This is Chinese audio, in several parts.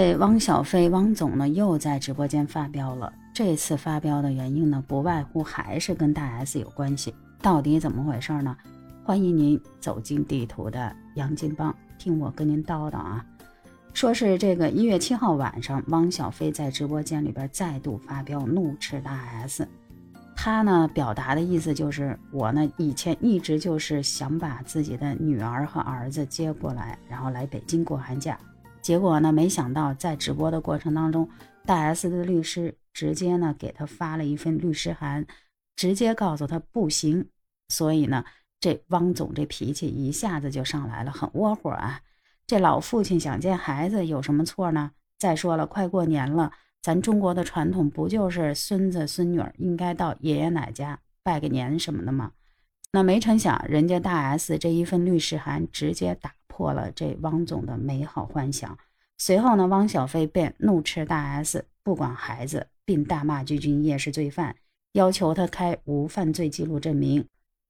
这汪小菲汪总呢又在直播间发飙了。这次发飙的原因呢，不外乎还是跟大 S 有关系。到底怎么回事呢？欢迎您走进地图的杨金帮，听我跟您叨叨啊。说是这个一月七号晚上，汪小菲在直播间里边再度发飙，怒斥大 S。他呢表达的意思就是，我呢以前一直就是想把自己的女儿和儿子接过来，然后来北京过寒假。结果呢，没想到在直播的过程当中，大 S 的律师直接呢给他发了一份律师函，直接告诉他不行。所以呢，这汪总这脾气一下子就上来了，很窝火啊。这老父亲想见孩子有什么错呢？再说了，快过年了，咱中国的传统不就是孙子孙女应该到爷爷奶家拜个年什么的吗？那没成想，人家大 S 这一份律师函直接打破了这汪总的美好幻想。随后呢，汪小菲便怒斥大 S 不管孩子，并大骂鞠婧祎是罪犯，要求他开无犯罪记录证明。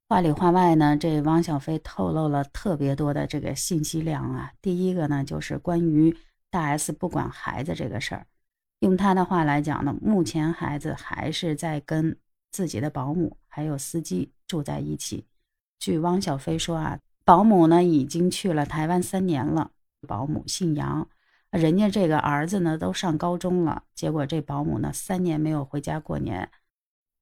话里话外呢，这汪小菲透露了特别多的这个信息量啊。第一个呢，就是关于大 S 不管孩子这个事儿。用他的话来讲呢，目前孩子还是在跟自己的保姆还有司机住在一起。据汪小菲说啊，保姆呢已经去了台湾三年了。保姆姓杨，人家这个儿子呢都上高中了，结果这保姆呢三年没有回家过年。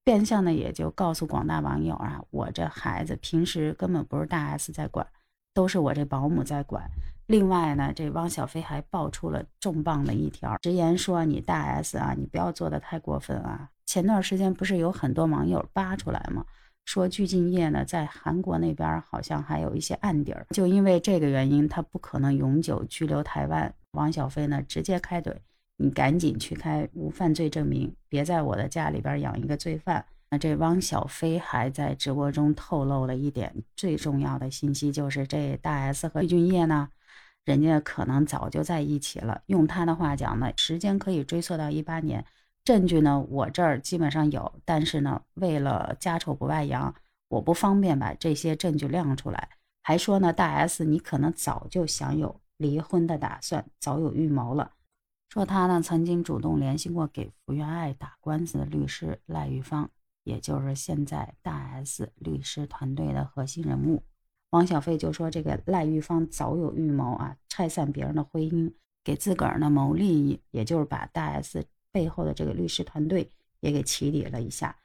变相的也就告诉广大网友啊，我这孩子平时根本不是大 S 在管，都是我这保姆在管。另外呢，这汪小菲还爆出了重磅的一条，直言说你大 S 啊，你不要做的太过分啊。前段时间不是有很多网友扒出来吗？说具俊晔呢在韩国那边好像还有一些案底儿，就因为这个原因，他不可能永久居留台湾。汪小菲呢直接开怼。你赶紧去开无犯罪证明，别在我的家里边养一个罪犯。那这汪小菲还在直播中透露了一点最重要的信息，就是这大 S 和具俊晔呢，人家可能早就在一起了。用他的话讲呢，时间可以追溯到一八年，证据呢我这儿基本上有，但是呢为了家丑不外扬，我不方便把这些证据亮出来。还说呢，大 S 你可能早就想有离婚的打算，早有预谋了。说他呢曾经主动联系过给福原爱打官司的律师赖玉芳，也就是现在大 S 律师团队的核心人物。王小飞就说这个赖玉芳早有预谋啊，拆散别人的婚姻，给自个儿呢谋利益，也就是把大 S 背后的这个律师团队也给起底了一下。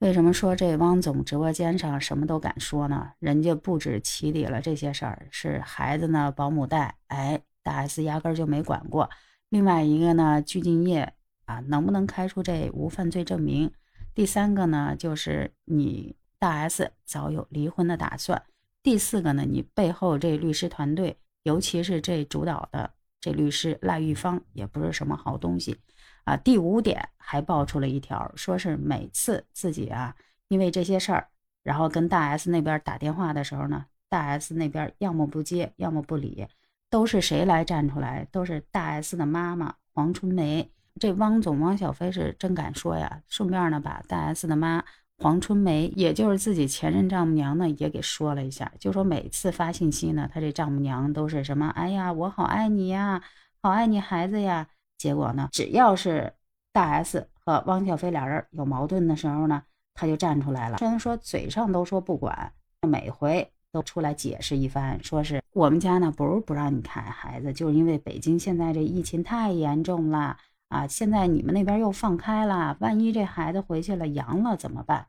为什么说这汪总直播间上什么都敢说呢？人家不止起底了这些事儿，是孩子呢保姆带，哎，大 S 压根就没管过。另外一个呢，鞠婧祎啊，能不能开出这无犯罪证明？第三个呢，就是你大 S 早有离婚的打算。第四个呢，你背后这律师团队，尤其是这主导的这律师赖玉芳，也不是什么好东西啊。第五点还爆出了一条，说是每次自己啊，因为这些事儿，然后跟大 S 那边打电话的时候呢，大 S 那边要么不接，要么不理。都是谁来站出来？都是大 S 的妈妈黄春梅。这汪总汪小菲是真敢说呀！顺便呢，把大 S 的妈黄春梅，也就是自己前任丈母娘呢，也给说了一下。就说每次发信息呢，他这丈母娘都是什么？哎呀，我好爱你呀，好爱你孩子呀。结果呢，只要是大 S 和汪小菲俩人有矛盾的时候呢，他就站出来了。虽然说嘴上都说不管，每回。都出来解释一番，说是我们家呢不是不让你看孩子，就是因为北京现在这疫情太严重了啊！现在你们那边又放开了，万一这孩子回去了阳了怎么办？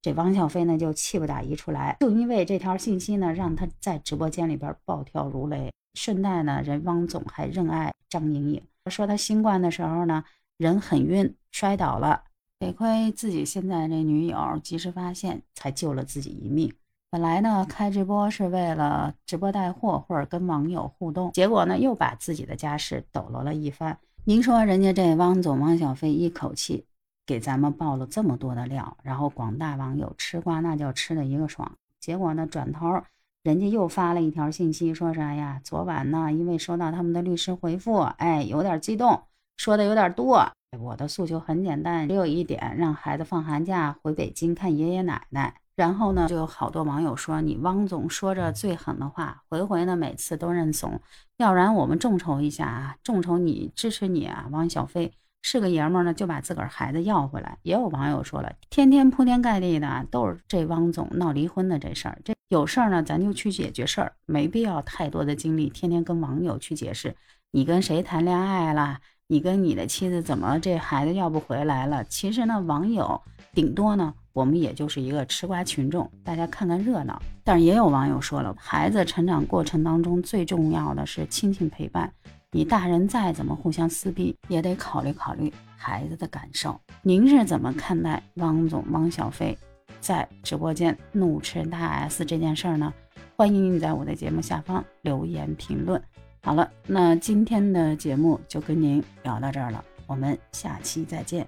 这王小飞呢就气不打一处来，就因为这条信息呢，让他在直播间里边暴跳如雷。顺带呢，人汪总还认爱张莹莹，说他新冠的时候呢人很晕，摔倒了，得亏自己现在这女友及时发现，才救了自己一命。本来呢，开直播是为了直播带货或者跟网友互动，结果呢，又把自己的家事抖落了一番。您说人家这汪总汪小菲一口气给咱们爆了这么多的料，然后广大网友吃瓜那叫吃的一个爽。结果呢，转头人家又发了一条信息，说啥呀？昨晚呢，因为收到他们的律师回复，哎，有点激动，说的有点多。我的诉求很简单，只有一点，让孩子放寒假回北京看爷爷奶奶。然后呢，就有好多网友说你汪总说着最狠的话，回回呢每次都认怂，要不然我们众筹一下啊，众筹你支持你啊，汪小菲。是个爷们儿呢，就把自个儿孩子要回来。也有网友说了，天天铺天盖地的都是这汪总闹离婚的这事儿，这有事儿呢咱就去解决事儿，没必要太多的精力天天跟网友去解释。你跟谁谈恋爱了，你跟你的妻子怎么这孩子要不回来了。其实呢，网友顶多呢。我们也就是一个吃瓜群众，大家看看热闹。但是也有网友说了，孩子成长过程当中最重要的是亲情陪伴。你大人再怎么互相撕逼，也得考虑考虑孩子的感受。您是怎么看待汪总汪小菲在直播间怒斥大 S 这件事儿呢？欢迎你在我的节目下方留言评论。好了，那今天的节目就跟您聊到这儿了，我们下期再见。